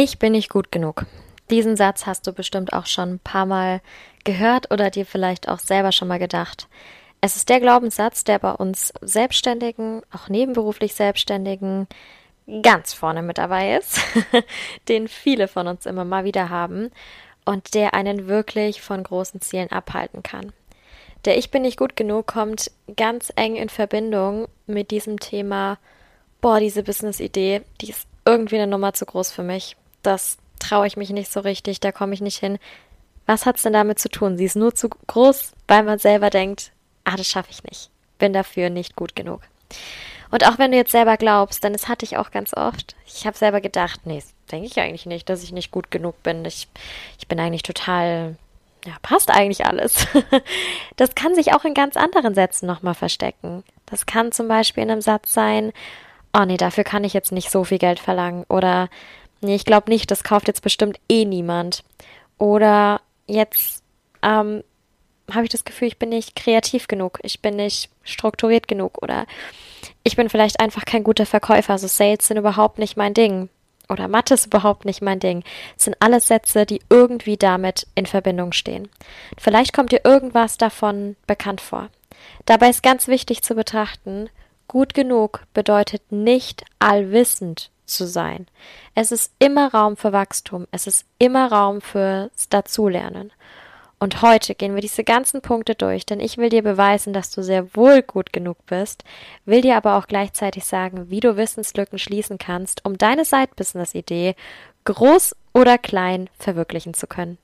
Ich bin nicht gut genug. Diesen Satz hast du bestimmt auch schon ein paar Mal gehört oder dir vielleicht auch selber schon mal gedacht. Es ist der Glaubenssatz, der bei uns Selbstständigen, auch nebenberuflich Selbstständigen, ganz vorne mit dabei ist, den viele von uns immer mal wieder haben und der einen wirklich von großen Zielen abhalten kann. Der Ich bin nicht gut genug kommt ganz eng in Verbindung mit diesem Thema, boah, diese Business-Idee, die ist irgendwie eine Nummer zu groß für mich das traue ich mich nicht so richtig, da komme ich nicht hin. Was hat es denn damit zu tun? Sie ist nur zu groß, weil man selber denkt, ah, das schaffe ich nicht. Bin dafür nicht gut genug. Und auch wenn du jetzt selber glaubst, dann das hatte ich auch ganz oft. Ich habe selber gedacht, nee, denke ich eigentlich nicht, dass ich nicht gut genug bin. Ich, ich bin eigentlich total, ja, passt eigentlich alles. das kann sich auch in ganz anderen Sätzen nochmal verstecken. Das kann zum Beispiel in einem Satz sein, oh nee, dafür kann ich jetzt nicht so viel Geld verlangen. Oder Nee, ich glaube nicht, das kauft jetzt bestimmt eh niemand. Oder jetzt ähm, habe ich das Gefühl, ich bin nicht kreativ genug, ich bin nicht strukturiert genug oder ich bin vielleicht einfach kein guter Verkäufer. Also Sales sind überhaupt nicht mein Ding. Oder Mathe ist überhaupt nicht mein Ding. Das sind alles Sätze, die irgendwie damit in Verbindung stehen. Vielleicht kommt dir irgendwas davon bekannt vor. Dabei ist ganz wichtig zu betrachten, gut genug bedeutet nicht allwissend zu sein. Es ist immer Raum für Wachstum, es ist immer Raum fürs Dazulernen. Und heute gehen wir diese ganzen Punkte durch, denn ich will dir beweisen, dass du sehr wohl gut genug bist, will dir aber auch gleichzeitig sagen, wie du Wissenslücken schließen kannst, um deine Side-Business-Idee groß oder klein verwirklichen zu können.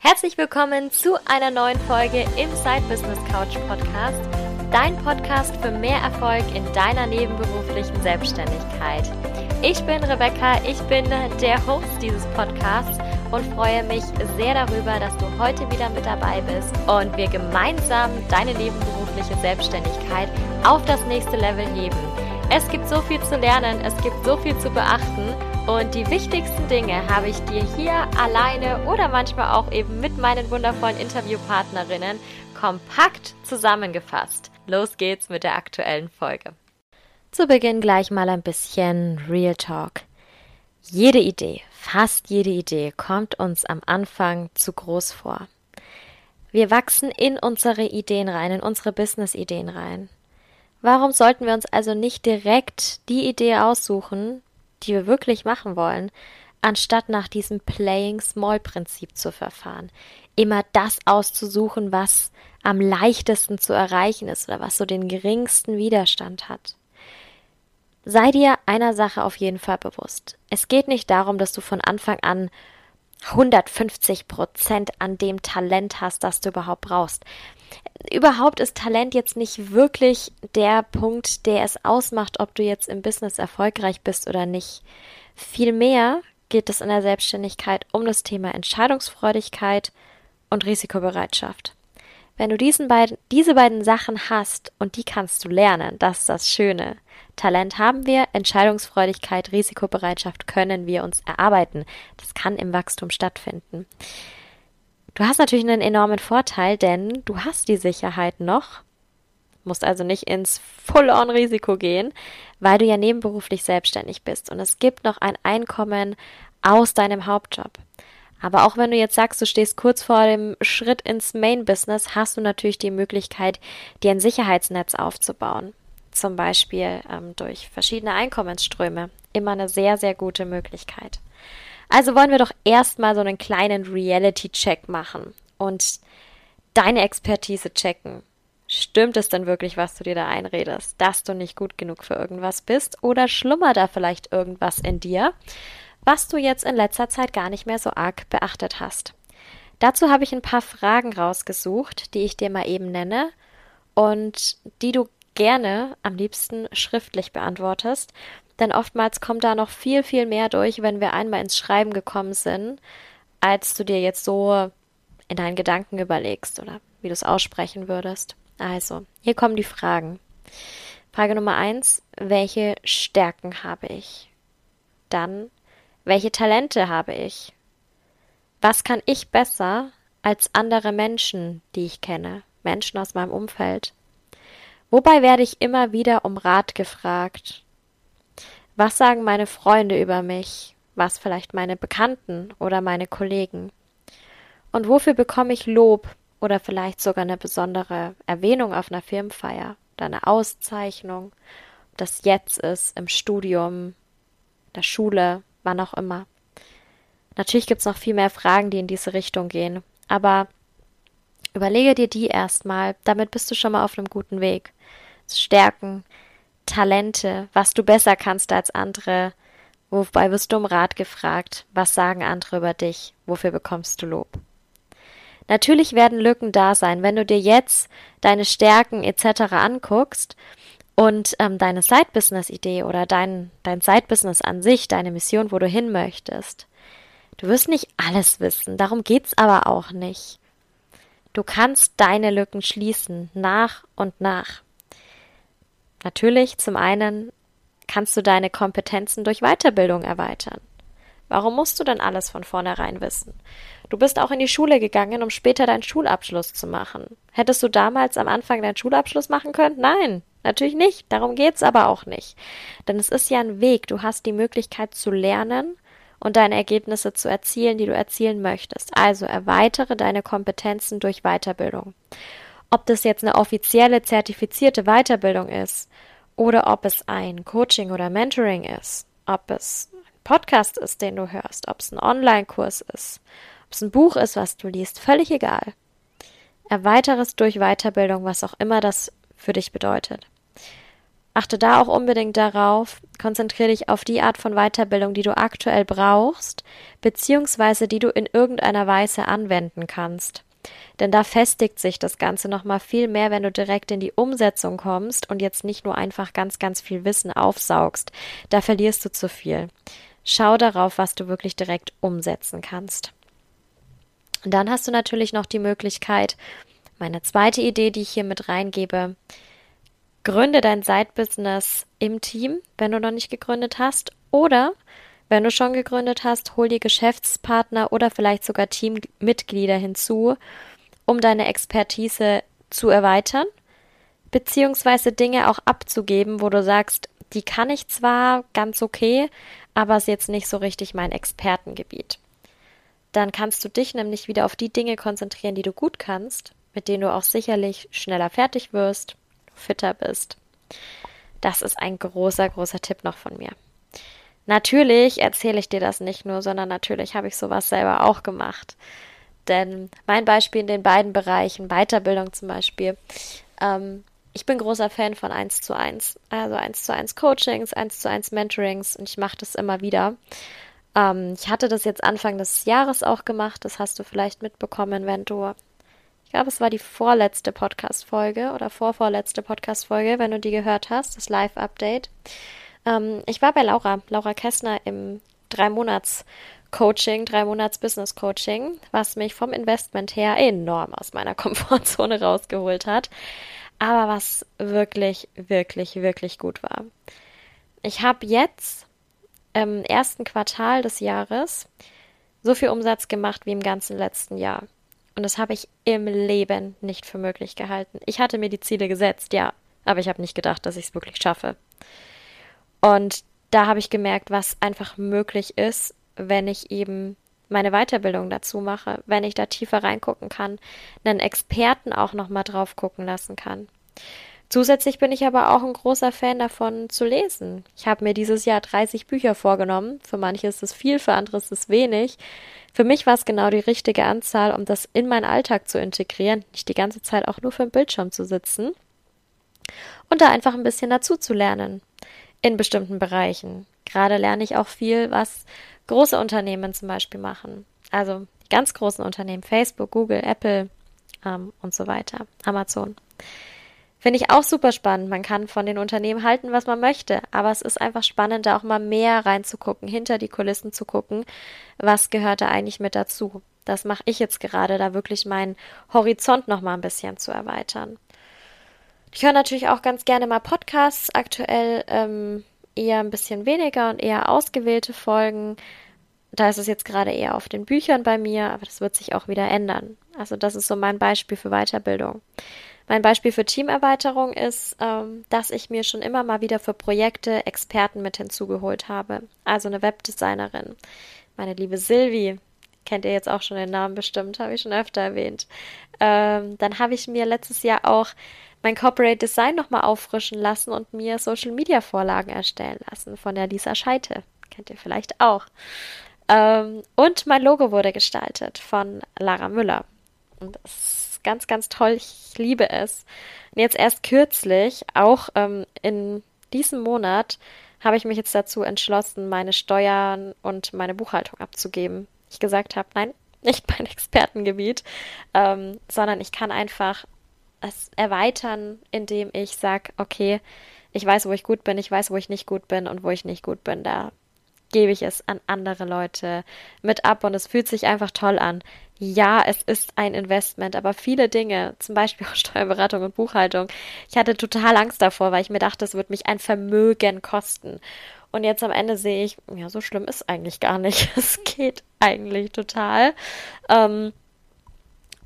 Herzlich willkommen zu einer neuen Folge im Side Business Couch Podcast, dein Podcast für mehr Erfolg in deiner nebenberuflichen Selbstständigkeit. Ich bin Rebecca, ich bin der Host dieses Podcasts und freue mich sehr darüber, dass du heute wieder mit dabei bist und wir gemeinsam deine nebenberufliche Selbstständigkeit auf das nächste Level heben. Es gibt so viel zu lernen, es gibt so viel zu beachten und die wichtigsten Dinge habe ich dir hier alleine oder manchmal auch eben mit meinen wundervollen Interviewpartnerinnen kompakt zusammengefasst. Los geht's mit der aktuellen Folge. Zu Beginn gleich mal ein bisschen Real Talk. Jede Idee, fast jede Idee kommt uns am Anfang zu groß vor. Wir wachsen in unsere Ideen rein, in unsere Business-Ideen rein. Warum sollten wir uns also nicht direkt die Idee aussuchen, die wir wirklich machen wollen, anstatt nach diesem Playing Small Prinzip zu verfahren? Immer das auszusuchen, was am leichtesten zu erreichen ist oder was so den geringsten Widerstand hat. Sei dir einer Sache auf jeden Fall bewusst. Es geht nicht darum, dass du von Anfang an 150 Prozent an dem Talent hast, das du überhaupt brauchst. Überhaupt ist Talent jetzt nicht wirklich der Punkt, der es ausmacht, ob du jetzt im Business erfolgreich bist oder nicht. Vielmehr geht es in der Selbstständigkeit um das Thema Entscheidungsfreudigkeit und Risikobereitschaft. Wenn du diesen beiden, diese beiden Sachen hast und die kannst du lernen, das ist das Schöne, Talent haben wir, Entscheidungsfreudigkeit, Risikobereitschaft können wir uns erarbeiten. Das kann im Wachstum stattfinden. Du hast natürlich einen enormen Vorteil, denn du hast die Sicherheit noch, musst also nicht ins Full-on-Risiko gehen, weil du ja nebenberuflich selbstständig bist und es gibt noch ein Einkommen aus deinem Hauptjob. Aber auch wenn du jetzt sagst, du stehst kurz vor dem Schritt ins Main-Business, hast du natürlich die Möglichkeit, dir ein Sicherheitsnetz aufzubauen zum Beispiel ähm, durch verschiedene Einkommensströme. Immer eine sehr, sehr gute Möglichkeit. Also wollen wir doch erstmal so einen kleinen Reality-Check machen und deine Expertise checken. Stimmt es denn wirklich, was du dir da einredest, dass du nicht gut genug für irgendwas bist? Oder schlummert da vielleicht irgendwas in dir, was du jetzt in letzter Zeit gar nicht mehr so arg beachtet hast? Dazu habe ich ein paar Fragen rausgesucht, die ich dir mal eben nenne und die du gerne am liebsten schriftlich beantwortest, denn oftmals kommt da noch viel, viel mehr durch, wenn wir einmal ins Schreiben gekommen sind, als du dir jetzt so in deinen Gedanken überlegst oder wie du es aussprechen würdest. Also, hier kommen die Fragen. Frage Nummer eins, welche Stärken habe ich? Dann, welche Talente habe ich? Was kann ich besser als andere Menschen, die ich kenne, Menschen aus meinem Umfeld? Wobei werde ich immer wieder um Rat gefragt. Was sagen meine Freunde über mich? was vielleicht meine Bekannten oder meine Kollegen? Und wofür bekomme ich Lob oder vielleicht sogar eine besondere Erwähnung auf einer Firmenfeier oder eine Auszeichnung, das jetzt ist, im Studium, der Schule, wann auch immer. Natürlich gibt es noch viel mehr Fragen, die in diese Richtung gehen, aber überlege dir die erstmal, damit bist du schon mal auf einem guten Weg. Stärken, Talente, was du besser kannst als andere, wobei wirst du um Rat gefragt, was sagen andere über dich, wofür bekommst du Lob. Natürlich werden Lücken da sein, wenn du dir jetzt deine Stärken etc. anguckst und ähm, deine Side-Business-Idee oder dein, dein Side-Business an sich, deine Mission, wo du hin möchtest. Du wirst nicht alles wissen, darum geht's aber auch nicht. Du kannst deine Lücken schließen, nach und nach. Natürlich, zum einen kannst du deine Kompetenzen durch Weiterbildung erweitern. Warum musst du denn alles von vornherein wissen? Du bist auch in die Schule gegangen, um später deinen Schulabschluss zu machen. Hättest du damals am Anfang deinen Schulabschluss machen können? Nein, natürlich nicht. Darum geht's aber auch nicht. Denn es ist ja ein Weg. Du hast die Möglichkeit zu lernen und deine Ergebnisse zu erzielen, die du erzielen möchtest. Also erweitere deine Kompetenzen durch Weiterbildung. Ob das jetzt eine offizielle zertifizierte Weiterbildung ist oder ob es ein Coaching oder Mentoring ist, ob es ein Podcast ist, den du hörst, ob es ein Online-Kurs ist, ob es ein Buch ist, was du liest, völlig egal. Erweitere es durch Weiterbildung, was auch immer das für dich bedeutet. Achte da auch unbedingt darauf, konzentriere dich auf die Art von Weiterbildung, die du aktuell brauchst, beziehungsweise die du in irgendeiner Weise anwenden kannst. Denn da festigt sich das Ganze nochmal viel mehr, wenn du direkt in die Umsetzung kommst und jetzt nicht nur einfach ganz, ganz viel Wissen aufsaugst. Da verlierst du zu viel. Schau darauf, was du wirklich direkt umsetzen kannst. Und dann hast du natürlich noch die Möglichkeit, meine zweite Idee, die ich hier mit reingebe, gründe dein Side-Business im Team, wenn du noch nicht gegründet hast, oder wenn du schon gegründet hast, hol dir Geschäftspartner oder vielleicht sogar Teammitglieder hinzu, um deine Expertise zu erweitern, beziehungsweise Dinge auch abzugeben, wo du sagst, die kann ich zwar ganz okay, aber ist jetzt nicht so richtig mein Expertengebiet. Dann kannst du dich nämlich wieder auf die Dinge konzentrieren, die du gut kannst, mit denen du auch sicherlich schneller fertig wirst, fitter bist. Das ist ein großer, großer Tipp noch von mir. Natürlich erzähle ich dir das nicht nur, sondern natürlich habe ich sowas selber auch gemacht. Denn mein Beispiel in den beiden Bereichen, Weiterbildung zum Beispiel, ähm, ich bin großer Fan von 1 zu 1. Also 1 zu 1 Coachings, 1 zu 1 Mentorings und ich mache das immer wieder. Ähm, ich hatte das jetzt Anfang des Jahres auch gemacht, das hast du vielleicht mitbekommen, wenn du, ich glaube, es war die vorletzte Podcast-Folge oder vorvorletzte Podcast-Folge, wenn du die gehört hast, das Live-Update. Ähm, ich war bei Laura, Laura Kessner im drei Monats Coaching, drei Monats Business Coaching, was mich vom Investment her enorm aus meiner Komfortzone rausgeholt hat, aber was wirklich, wirklich, wirklich gut war. Ich habe jetzt im ersten Quartal des Jahres so viel Umsatz gemacht wie im ganzen letzten Jahr. Und das habe ich im Leben nicht für möglich gehalten. Ich hatte mir die Ziele gesetzt, ja, aber ich habe nicht gedacht, dass ich es wirklich schaffe. Und da habe ich gemerkt, was einfach möglich ist, wenn ich eben meine Weiterbildung dazu mache, wenn ich da tiefer reingucken kann, einen Experten auch nochmal drauf gucken lassen kann. Zusätzlich bin ich aber auch ein großer Fan davon zu lesen. Ich habe mir dieses Jahr 30 Bücher vorgenommen. Für manche ist es viel, für andere ist es wenig. Für mich war es genau die richtige Anzahl, um das in meinen Alltag zu integrieren, nicht die ganze Zeit auch nur für den Bildschirm zu sitzen und da einfach ein bisschen dazu zu lernen in bestimmten Bereichen. Gerade lerne ich auch viel, was große Unternehmen zum Beispiel machen. Also die ganz großen Unternehmen, Facebook, Google, Apple ähm, und so weiter, Amazon. Finde ich auch super spannend. Man kann von den Unternehmen halten, was man möchte, aber es ist einfach spannend, da auch mal mehr reinzugucken, hinter die Kulissen zu gucken, was gehört da eigentlich mit dazu. Das mache ich jetzt gerade, da wirklich meinen Horizont noch mal ein bisschen zu erweitern. Ich höre natürlich auch ganz gerne mal Podcasts, aktuell ähm, eher ein bisschen weniger und eher ausgewählte Folgen. Da ist es jetzt gerade eher auf den Büchern bei mir, aber das wird sich auch wieder ändern. Also das ist so mein Beispiel für Weiterbildung. Mein Beispiel für Teamerweiterung ist, ähm, dass ich mir schon immer mal wieder für Projekte Experten mit hinzugeholt habe. Also eine Webdesignerin. Meine liebe Silvi, kennt ihr jetzt auch schon den Namen bestimmt, habe ich schon öfter erwähnt. Ähm, dann habe ich mir letztes Jahr auch mein Corporate Design nochmal auffrischen lassen und mir Social Media Vorlagen erstellen lassen von der Lisa Scheite. Kennt ihr vielleicht auch. Ähm, und mein Logo wurde gestaltet von Lara Müller. Und das ist ganz, ganz toll. Ich liebe es. Und jetzt erst kürzlich, auch ähm, in diesem Monat, habe ich mich jetzt dazu entschlossen, meine Steuern und meine Buchhaltung abzugeben. Ich gesagt habe, nein, nicht mein Expertengebiet, ähm, sondern ich kann einfach es erweitern, indem ich sage, okay, ich weiß, wo ich gut bin, ich weiß, wo ich nicht gut bin und wo ich nicht gut bin. Da gebe ich es an andere Leute mit ab und es fühlt sich einfach toll an. Ja, es ist ein Investment, aber viele Dinge, zum Beispiel auch Steuerberatung und Buchhaltung, ich hatte total Angst davor, weil ich mir dachte, es wird mich ein Vermögen kosten. Und jetzt am Ende sehe ich, ja, so schlimm ist eigentlich gar nicht. Es geht eigentlich total. Ähm,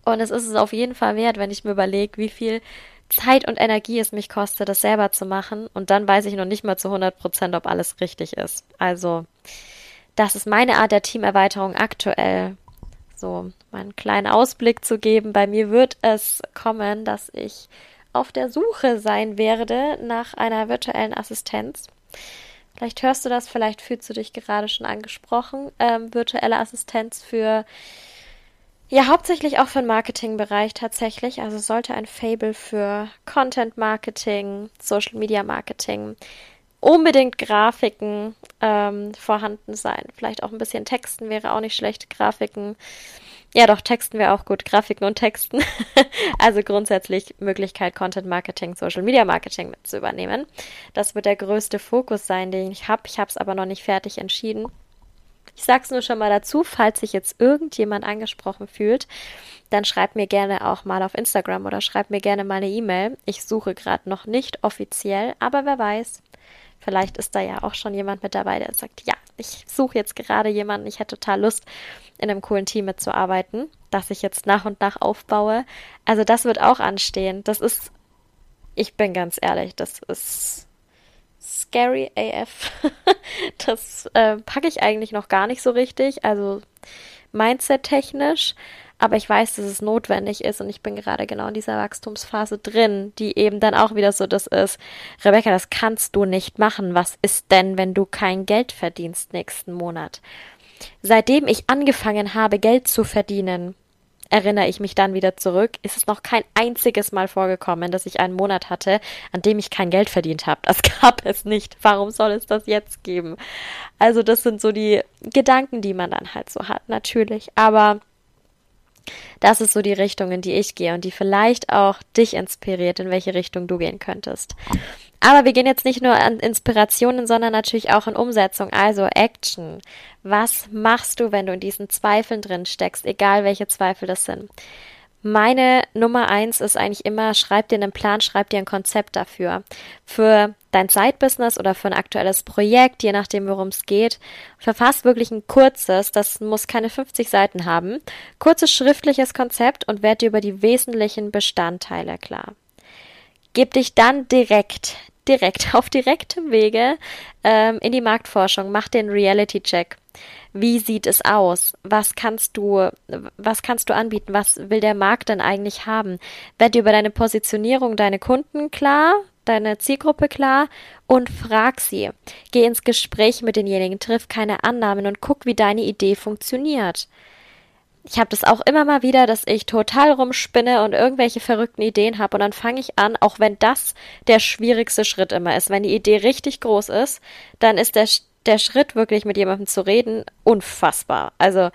und es ist es auf jeden Fall wert, wenn ich mir überlege, wie viel Zeit und Energie es mich kostet, das selber zu machen. Und dann weiß ich noch nicht mal zu 100 Prozent, ob alles richtig ist. Also, das ist meine Art der Teamerweiterung aktuell. So, meinen kleinen Ausblick zu geben. Bei mir wird es kommen, dass ich auf der Suche sein werde nach einer virtuellen Assistenz. Vielleicht hörst du das, vielleicht fühlst du dich gerade schon angesprochen. Ähm, virtuelle Assistenz für ja, hauptsächlich auch für den Marketingbereich tatsächlich. Also sollte ein Fable für Content Marketing, Social Media Marketing, unbedingt Grafiken ähm, vorhanden sein. Vielleicht auch ein bisschen Texten wäre auch nicht schlecht. Grafiken. Ja, doch, Texten wäre auch gut. Grafiken und Texten. also grundsätzlich Möglichkeit, Content Marketing, Social Media Marketing mit zu übernehmen. Das wird der größte Fokus sein, den ich habe. Ich habe es aber noch nicht fertig entschieden. Ich sag's nur schon mal dazu, falls sich jetzt irgendjemand angesprochen fühlt, dann schreibt mir gerne auch mal auf Instagram oder schreibt mir gerne mal eine E-Mail. Ich suche gerade noch nicht offiziell, aber wer weiß, vielleicht ist da ja auch schon jemand mit dabei, der sagt, ja, ich suche jetzt gerade jemanden, ich hätte total Lust, in einem coolen Team mitzuarbeiten, das ich jetzt nach und nach aufbaue. Also das wird auch anstehen. Das ist, ich bin ganz ehrlich, das ist Scary AF. das äh, packe ich eigentlich noch gar nicht so richtig, also Mindset-technisch. Aber ich weiß, dass es notwendig ist und ich bin gerade genau in dieser Wachstumsphase drin, die eben dann auch wieder so das ist. Rebecca, das kannst du nicht machen. Was ist denn, wenn du kein Geld verdienst nächsten Monat? Seitdem ich angefangen habe, Geld zu verdienen, erinnere ich mich dann wieder zurück, ist es noch kein einziges Mal vorgekommen, dass ich einen Monat hatte, an dem ich kein Geld verdient habe. Das gab es nicht. Warum soll es das jetzt geben? Also das sind so die Gedanken, die man dann halt so hat, natürlich. Aber das ist so die Richtung, in die ich gehe und die vielleicht auch dich inspiriert, in welche Richtung du gehen könntest. Aber wir gehen jetzt nicht nur an Inspirationen, sondern natürlich auch in Umsetzung, also Action. Was machst du, wenn du in diesen Zweifeln drin steckst, egal welche Zweifel das sind? Meine Nummer eins ist eigentlich immer, schreib dir einen Plan, schreib dir ein Konzept dafür. Für dein Zeitbusiness oder für ein aktuelles Projekt, je nachdem, worum es geht. Verfass wirklich ein kurzes, das muss keine 50 Seiten haben, kurzes schriftliches Konzept und werd dir über die wesentlichen Bestandteile klar. Gib dich dann direkt direkt, auf direktem Wege ähm, in die Marktforschung. Mach den Reality-Check. Wie sieht es aus? Was kannst du, was kannst du anbieten? Was will der Markt denn eigentlich haben? Werd dir über deine Positionierung, deine Kunden klar, deine Zielgruppe klar und frag sie. Geh ins Gespräch mit denjenigen, triff keine Annahmen und guck, wie deine Idee funktioniert ich habe das auch immer mal wieder, dass ich total rumspinne und irgendwelche verrückten Ideen habe und dann fange ich an, auch wenn das der schwierigste Schritt immer ist. Wenn die Idee richtig groß ist, dann ist der, der Schritt wirklich mit jemandem zu reden unfassbar. Also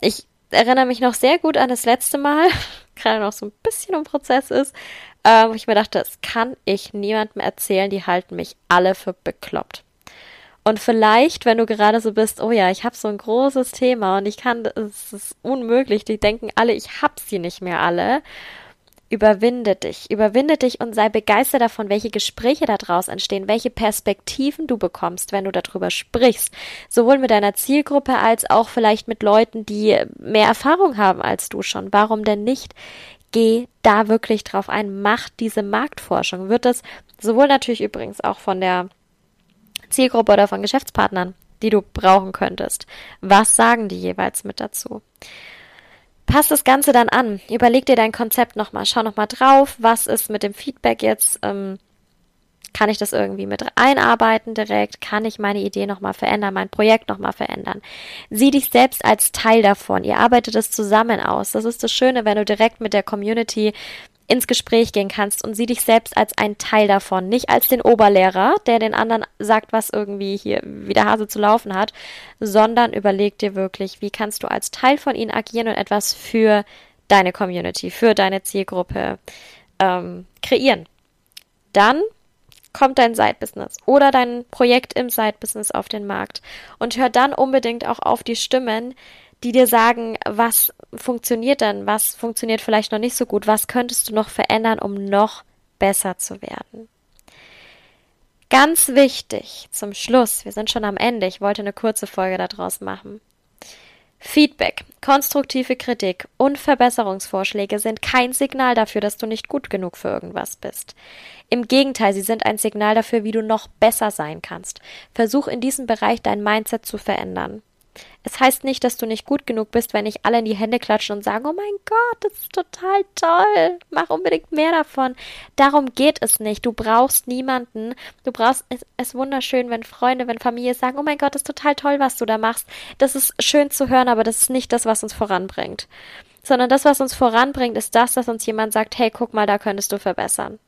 ich erinnere mich noch sehr gut an das letzte Mal, gerade noch so ein bisschen im Prozess ist, äh, wo ich mir dachte, das kann ich niemandem erzählen, die halten mich alle für bekloppt. Und vielleicht, wenn du gerade so bist, oh ja, ich habe so ein großes Thema und ich kann, es ist unmöglich, die denken alle, ich hab sie nicht mehr alle. Überwinde dich, überwinde dich und sei begeistert davon, welche Gespräche daraus entstehen, welche Perspektiven du bekommst, wenn du darüber sprichst. Sowohl mit deiner Zielgruppe als auch vielleicht mit Leuten, die mehr Erfahrung haben als du schon. Warum denn nicht? geh da wirklich drauf ein, mach diese Marktforschung. Wird das sowohl natürlich übrigens auch von der Zielgruppe oder von Geschäftspartnern, die du brauchen könntest. Was sagen die jeweils mit dazu? Pass das Ganze dann an. Überleg dir dein Konzept nochmal. Schau nochmal drauf. Was ist mit dem Feedback jetzt? Ähm, kann ich das irgendwie mit einarbeiten direkt? Kann ich meine Idee nochmal verändern, mein Projekt nochmal verändern? Sieh dich selbst als Teil davon. Ihr arbeitet es zusammen aus. Das ist das Schöne, wenn du direkt mit der Community ins Gespräch gehen kannst und sieh dich selbst als ein Teil davon, nicht als den Oberlehrer, der den anderen sagt, was irgendwie hier wie der Hase zu laufen hat, sondern überleg dir wirklich, wie kannst du als Teil von ihnen agieren und etwas für deine Community, für deine Zielgruppe ähm, kreieren. Dann kommt dein Side-Business oder dein Projekt im Side-Business auf den Markt und hör dann unbedingt auch auf die Stimmen, die dir sagen, was funktioniert denn, was funktioniert vielleicht noch nicht so gut, was könntest du noch verändern, um noch besser zu werden. Ganz wichtig zum Schluss, wir sind schon am Ende, ich wollte eine kurze Folge daraus machen. Feedback, konstruktive Kritik und Verbesserungsvorschläge sind kein Signal dafür, dass du nicht gut genug für irgendwas bist. Im Gegenteil, sie sind ein Signal dafür, wie du noch besser sein kannst. Versuch in diesem Bereich dein Mindset zu verändern. Es heißt nicht, dass du nicht gut genug bist, wenn nicht alle in die Hände klatschen und sagen, oh mein Gott, das ist total toll, mach unbedingt mehr davon. Darum geht es nicht. Du brauchst niemanden. Du brauchst es, es wunderschön, wenn Freunde, wenn Familie sagen, oh mein Gott, das ist total toll, was du da machst. Das ist schön zu hören, aber das ist nicht das, was uns voranbringt. Sondern das, was uns voranbringt, ist das, dass uns jemand sagt, hey, guck mal, da könntest du verbessern.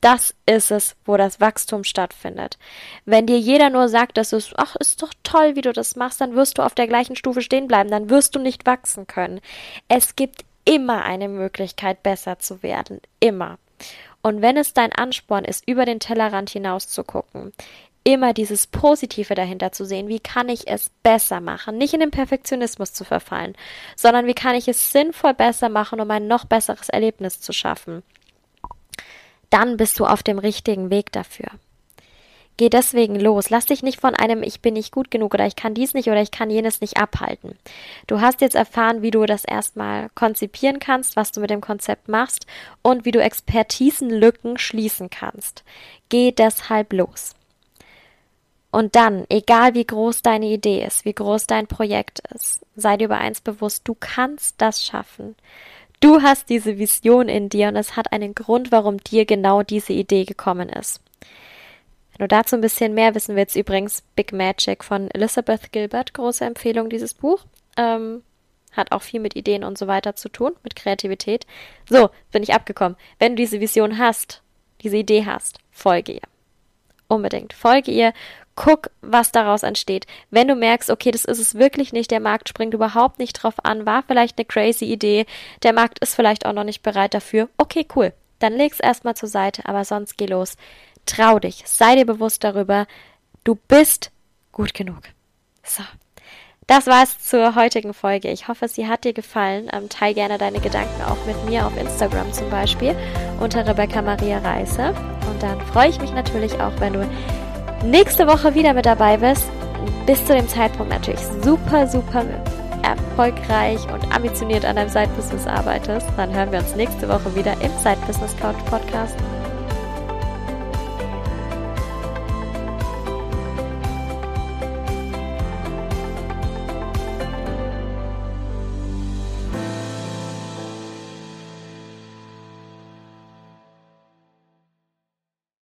Das ist es, wo das Wachstum stattfindet. Wenn dir jeder nur sagt, dass es, ach, ist doch toll, wie du das machst, dann wirst du auf der gleichen Stufe stehen bleiben, dann wirst du nicht wachsen können. Es gibt immer eine Möglichkeit, besser zu werden. Immer. Und wenn es dein Ansporn ist, über den Tellerrand hinaus zu gucken, immer dieses Positive dahinter zu sehen, wie kann ich es besser machen, nicht in den Perfektionismus zu verfallen, sondern wie kann ich es sinnvoll besser machen, um ein noch besseres Erlebnis zu schaffen dann bist du auf dem richtigen Weg dafür. Geh deswegen los. Lass dich nicht von einem Ich bin nicht gut genug oder ich kann dies nicht oder ich kann jenes nicht abhalten. Du hast jetzt erfahren, wie du das erstmal konzipieren kannst, was du mit dem Konzept machst und wie du Expertisenlücken schließen kannst. Geh deshalb los. Und dann, egal wie groß deine Idee ist, wie groß dein Projekt ist, sei dir über eins bewusst, du kannst das schaffen. Du hast diese Vision in dir und es hat einen Grund, warum dir genau diese Idee gekommen ist. Wenn du dazu ein bisschen mehr wissen willst, übrigens Big Magic von Elizabeth Gilbert, große Empfehlung dieses Buch. Ähm, hat auch viel mit Ideen und so weiter zu tun, mit Kreativität. So, bin ich abgekommen. Wenn du diese Vision hast, diese Idee hast, folge ihr. Unbedingt. Folge ihr, guck, was daraus entsteht. Wenn du merkst, okay, das ist es wirklich nicht, der Markt springt überhaupt nicht drauf an, war vielleicht eine crazy Idee, der Markt ist vielleicht auch noch nicht bereit dafür, okay, cool. Dann leg's erstmal zur Seite, aber sonst geh los. Trau dich, sei dir bewusst darüber, du bist gut genug. So. Das war's zur heutigen Folge. Ich hoffe, sie hat dir gefallen. Ähm, teil gerne deine Gedanken auch mit mir auf Instagram zum Beispiel unter Rebecca Maria Reise. Und dann freue ich mich natürlich auch, wenn du nächste Woche wieder mit dabei bist. Bis zu dem Zeitpunkt natürlich super, super erfolgreich und ambitioniert an deinem Side-Business arbeitest. Dann hören wir uns nächste Woche wieder im Side-Business Couch Podcast.